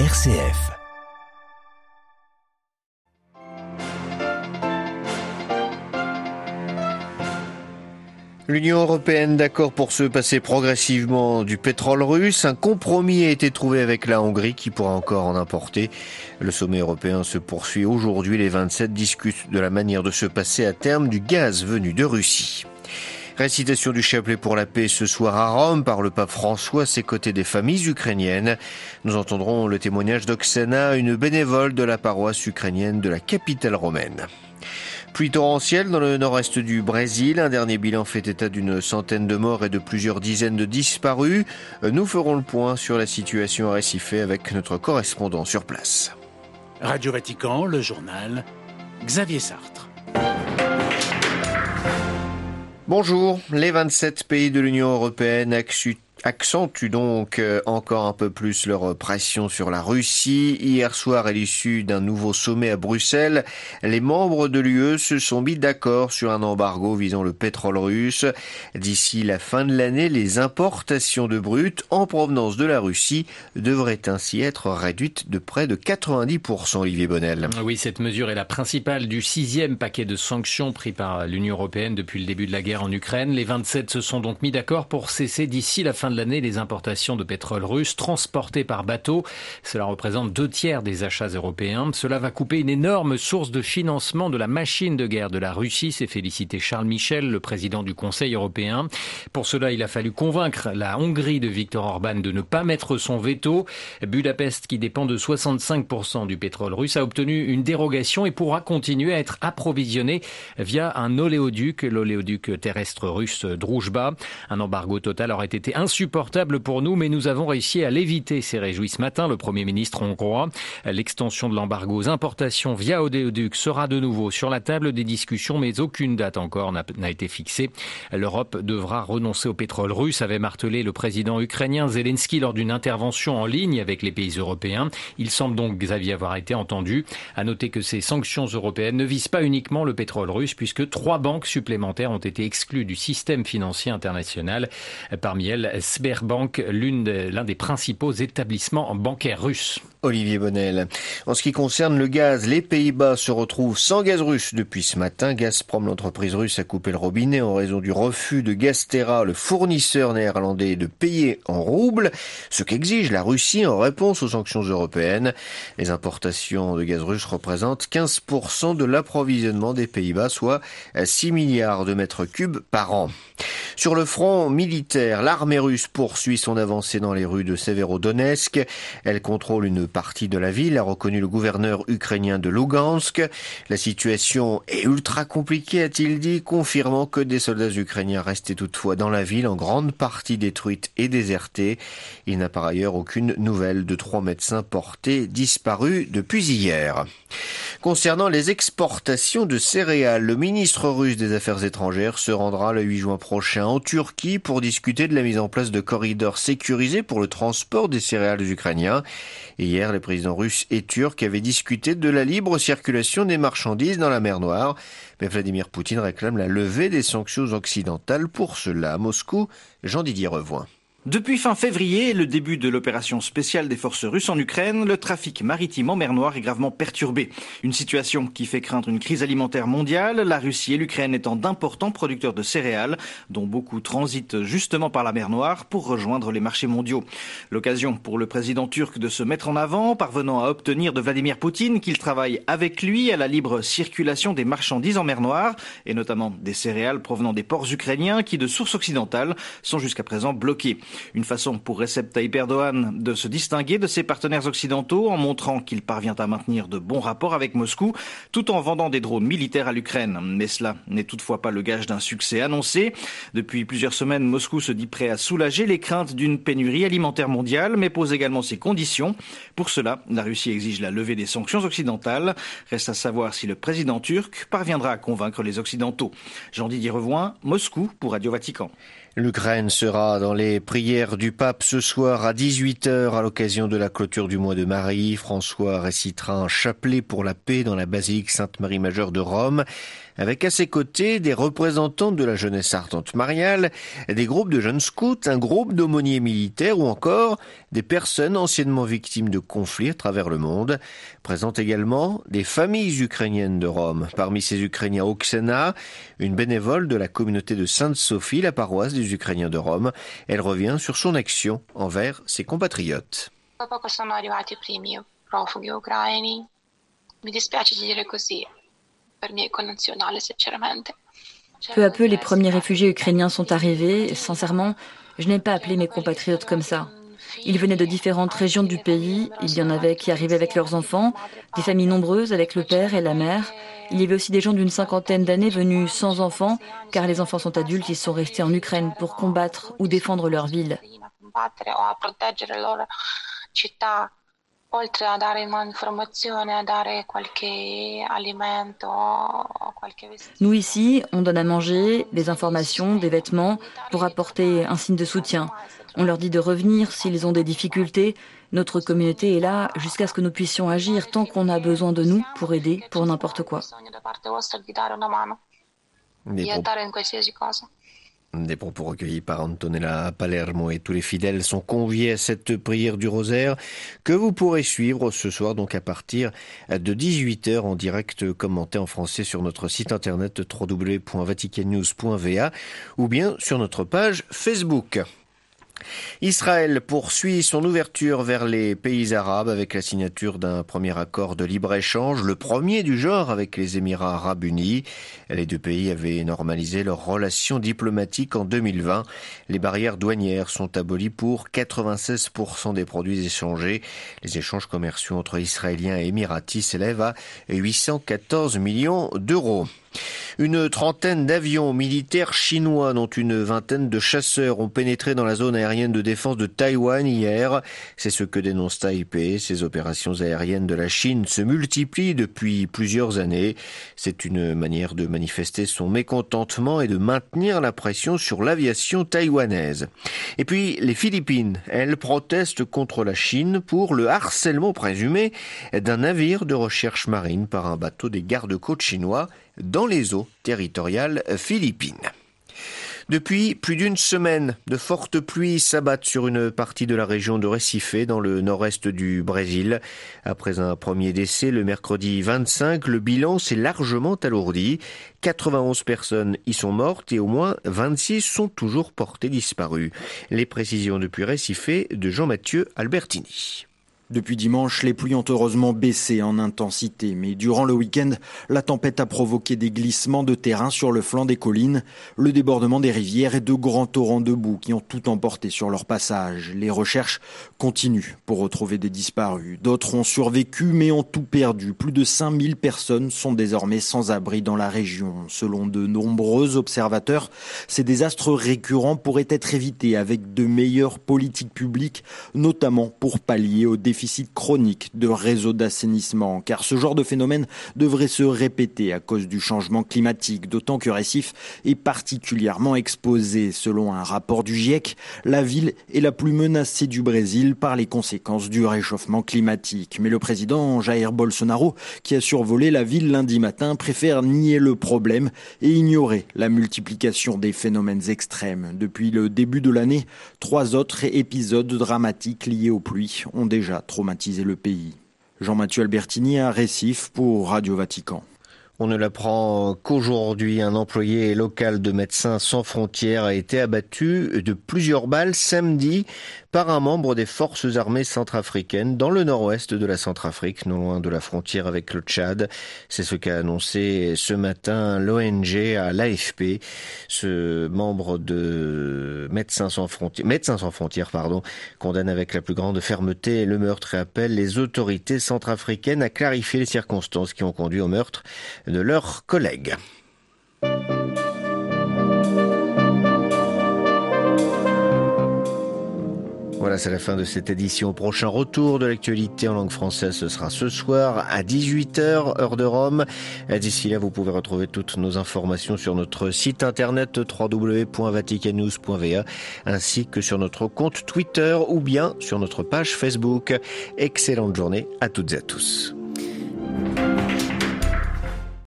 RCF. L'Union européenne d'accord pour se passer progressivement du pétrole russe. Un compromis a été trouvé avec la Hongrie qui pourra encore en importer. Le sommet européen se poursuit aujourd'hui. Les 27 discutent de la manière de se passer à terme du gaz venu de Russie. Récitation du chapelet pour la paix ce soir à Rome par le pape François ses côtés des familles ukrainiennes. Nous entendrons le témoignage d'Oksana, une bénévole de la paroisse ukrainienne de la capitale romaine. Pluie torrentielle dans le nord-est du Brésil. Un dernier bilan fait état d'une centaine de morts et de plusieurs dizaines de disparus. Nous ferons le point sur la situation à Recife avec notre correspondant sur place. Radio Vatican, le journal, Xavier Sartre. Bonjour, les 27 pays de l'Union européenne accentuent donc euh, encore un peu plus leur pression sur la Russie. Hier soir, à l'issue d'un nouveau sommet à Bruxelles, les membres de l'UE se sont mis d'accord sur un embargo visant le pétrole russe. D'ici la fin de l'année, les importations de brut en provenance de la Russie devraient ainsi être réduites de près de 90%, Olivier Bonnel. Oui, cette mesure est la principale du sixième paquet de sanctions pris par l'Union européenne depuis le début de la guerre en Ukraine. Les 27 se sont donc mis d'accord pour cesser d'ici la fin de l'année les importations de pétrole russe transportées par bateau. Cela représente deux tiers des achats européens. Cela va couper une énorme source de financement de la machine de guerre de la Russie, s'est félicité Charles Michel, le président du Conseil européen. Pour cela, il a fallu convaincre la Hongrie de Viktor Orban de ne pas mettre son veto. Budapest, qui dépend de 65% du pétrole russe, a obtenu une dérogation et pourra continuer à être approvisionné via un oléoduc, l'oléoduc terrestre russe Druzhba. Un embargo total aurait été insupportable insupportable pour nous, mais nous avons réussi à l'éviter, s'est réjoui ce matin le Premier ministre hongrois. L'extension de l'embargo aux importations via Odéoduc sera de nouveau sur la table des discussions, mais aucune date encore n'a été fixée. L'Europe devra renoncer au pétrole russe, avait martelé le président ukrainien Zelensky lors d'une intervention en ligne avec les pays européens. Il semble donc, Xavier, avoir été entendu. À noter que ces sanctions européennes ne visent pas uniquement le pétrole russe, puisque trois banques supplémentaires ont été exclues du système financier international. Parmi elles, Sberbank, l'un des principaux établissements bancaires russes. Olivier Bonnel. En ce qui concerne le gaz, les Pays-Bas se retrouvent sans gaz russe depuis ce matin. Gazprom, l'entreprise russe, a coupé le robinet en raison du refus de Gaztera, le fournisseur néerlandais, de payer en roubles, ce qu'exige la Russie en réponse aux sanctions européennes. Les importations de gaz russe représentent 15% de l'approvisionnement des Pays-Bas, soit 6 milliards de mètres cubes par an. Sur le front militaire, l'armée russe poursuit son avancée dans les rues de Severodonetsk. Elle contrôle une partie de la ville, a reconnu le gouverneur ukrainien de Lugansk. La situation est ultra compliquée, a-t-il dit, confirmant que des soldats ukrainiens restaient toutefois dans la ville, en grande partie détruite et désertée. Il n'a par ailleurs aucune nouvelle de trois médecins portés disparus depuis hier. Concernant les exportations de céréales, le ministre russe des Affaires étrangères se rendra le 8 juin prochain en Turquie pour discuter de la mise en place de corridors sécurisés pour le transport des céréales ukrainiens. Hier, les présidents russes et turcs avaient discuté de la libre circulation des marchandises dans la mer Noire. Mais Vladimir Poutine réclame la levée des sanctions occidentales. Pour cela, à Moscou, Jean-Didier Revoin. Depuis fin février, le début de l'opération spéciale des forces russes en Ukraine, le trafic maritime en mer Noire est gravement perturbé. Une situation qui fait craindre une crise alimentaire mondiale, la Russie et l'Ukraine étant d'importants producteurs de céréales, dont beaucoup transitent justement par la mer Noire pour rejoindre les marchés mondiaux. L'occasion pour le président turc de se mettre en avant, parvenant à obtenir de Vladimir Poutine qu'il travaille avec lui à la libre circulation des marchandises en mer Noire, et notamment des céréales provenant des ports ukrainiens qui, de sources occidentales, sont jusqu'à présent bloqués. Une façon pour Recep Tayyip Erdogan de se distinguer de ses partenaires occidentaux en montrant qu'il parvient à maintenir de bons rapports avec Moscou tout en vendant des drones militaires à l'Ukraine. Mais cela n'est toutefois pas le gage d'un succès annoncé. Depuis plusieurs semaines, Moscou se dit prêt à soulager les craintes d'une pénurie alimentaire mondiale, mais pose également ses conditions. Pour cela, la Russie exige la levée des sanctions occidentales. Reste à savoir si le président turc parviendra à convaincre les Occidentaux. Jean-Didier Revoin, Moscou pour Radio Vatican. Prières du pape ce soir à 18h à l'occasion de la clôture du mois de Marie. François récitera un chapelet pour la paix dans la basilique Sainte-Marie Majeure de Rome. Avec à ses côtés des représentants de la jeunesse ardente mariale, des groupes de jeunes scouts, un groupe d'aumôniers militaires ou encore des personnes anciennement victimes de conflits à travers le monde. Présente également des familles ukrainiennes de Rome. Parmi ces Ukrainiens Oksana, une bénévole de la communauté de Sainte-Sophie, la paroisse des Ukrainiens de Rome. Elle revient sur son action envers ses compatriotes. Peu à peu, les premiers réfugiés ukrainiens sont arrivés. Sincèrement, je n'ai pas appelé mes compatriotes comme ça. Ils venaient de différentes régions du pays. Il y en avait qui arrivaient avec leurs enfants, des familles nombreuses avec le père et la mère. Il y avait aussi des gens d'une cinquantaine d'années venus sans enfants, car les enfants sont adultes, ils sont restés en Ukraine pour combattre ou défendre leur ville. Nous ici, on donne à manger, des informations, des vêtements pour apporter un signe de soutien. On leur dit de revenir s'ils ont des difficultés. Notre communauté est là jusqu'à ce que nous puissions agir tant qu'on a besoin de nous pour aider pour n'importe quoi. Des propos recueillis par Antonella Palermo et tous les fidèles sont conviés à cette prière du rosaire que vous pourrez suivre ce soir donc à partir de 18h en direct commenté en français sur notre site internet www.vaticannews.va ou bien sur notre page Facebook. Israël poursuit son ouverture vers les pays arabes avec la signature d'un premier accord de libre-échange, le premier du genre avec les Émirats arabes unis. Les deux pays avaient normalisé leurs relations diplomatiques en 2020. Les barrières douanières sont abolies pour 96% des produits échangés. Les échanges commerciaux entre Israéliens et Émiratis s'élèvent à 814 millions d'euros. Une trentaine d'avions militaires chinois, dont une vingtaine de chasseurs, ont pénétré dans la zone aérienne de défense de Taïwan hier. C'est ce que dénonce Taipei. Ces opérations aériennes de la Chine se multiplient depuis plusieurs années. C'est une manière de manifester son mécontentement et de maintenir la pression sur l'aviation taïwanaise. Et puis, les Philippines, elles protestent contre la Chine pour le harcèlement présumé d'un navire de recherche marine par un bateau des gardes-côtes chinois dans les eaux territoriales philippines. Depuis plus d'une semaine, de fortes pluies s'abattent sur une partie de la région de Recife, dans le nord-est du Brésil. Après un premier décès le mercredi 25, le bilan s'est largement alourdi. 91 personnes y sont mortes et au moins 26 sont toujours portées disparues. Les précisions depuis Recife de Jean-Mathieu Albertini. Depuis dimanche, les pluies ont heureusement baissé en intensité, mais durant le week-end, la tempête a provoqué des glissements de terrain sur le flanc des collines, le débordement des rivières et de grands torrents de boue qui ont tout emporté sur leur passage. Les recherches continuent pour retrouver des disparus. D'autres ont survécu mais ont tout perdu. Plus de 5000 personnes sont désormais sans abri dans la région. Selon de nombreux observateurs, ces désastres récurrents pourraient être évités avec de meilleures politiques publiques, notamment pour pallier aux défis déficit chronique de réseaux d'assainissement, car ce genre de phénomène devrait se répéter à cause du changement climatique, d'autant que Recife est particulièrement exposé. Selon un rapport du GIEC, la ville est la plus menacée du Brésil par les conséquences du réchauffement climatique. Mais le président Jair Bolsonaro, qui a survolé la ville lundi matin, préfère nier le problème et ignorer la multiplication des phénomènes extrêmes. Depuis le début de l'année, trois autres épisodes dramatiques liés aux pluies ont déjà traumatiser le pays. Jean-Mathieu Albertini à Récif pour Radio Vatican. On ne l'apprend qu'aujourd'hui, un employé local de Médecins sans frontières a été abattu de plusieurs balles samedi par un membre des forces armées centrafricaines dans le nord-ouest de la Centrafrique, non loin de la frontière avec le Tchad. C'est ce qu'a annoncé ce matin l'ONG à l'AFP. Ce membre de Médecins sans frontières, Médecins sans frontières, pardon, condamne avec la plus grande fermeté le meurtre et appelle les autorités centrafricaines à clarifier les circonstances qui ont conduit au meurtre de leurs collègues. Voilà, c'est la fin de cette édition. Prochain retour de l'actualité en langue française, ce sera ce soir à 18h, heure de Rome. D'ici là, vous pouvez retrouver toutes nos informations sur notre site internet www.vaticannews.va ainsi que sur notre compte Twitter ou bien sur notre page Facebook. Excellente journée à toutes et à tous.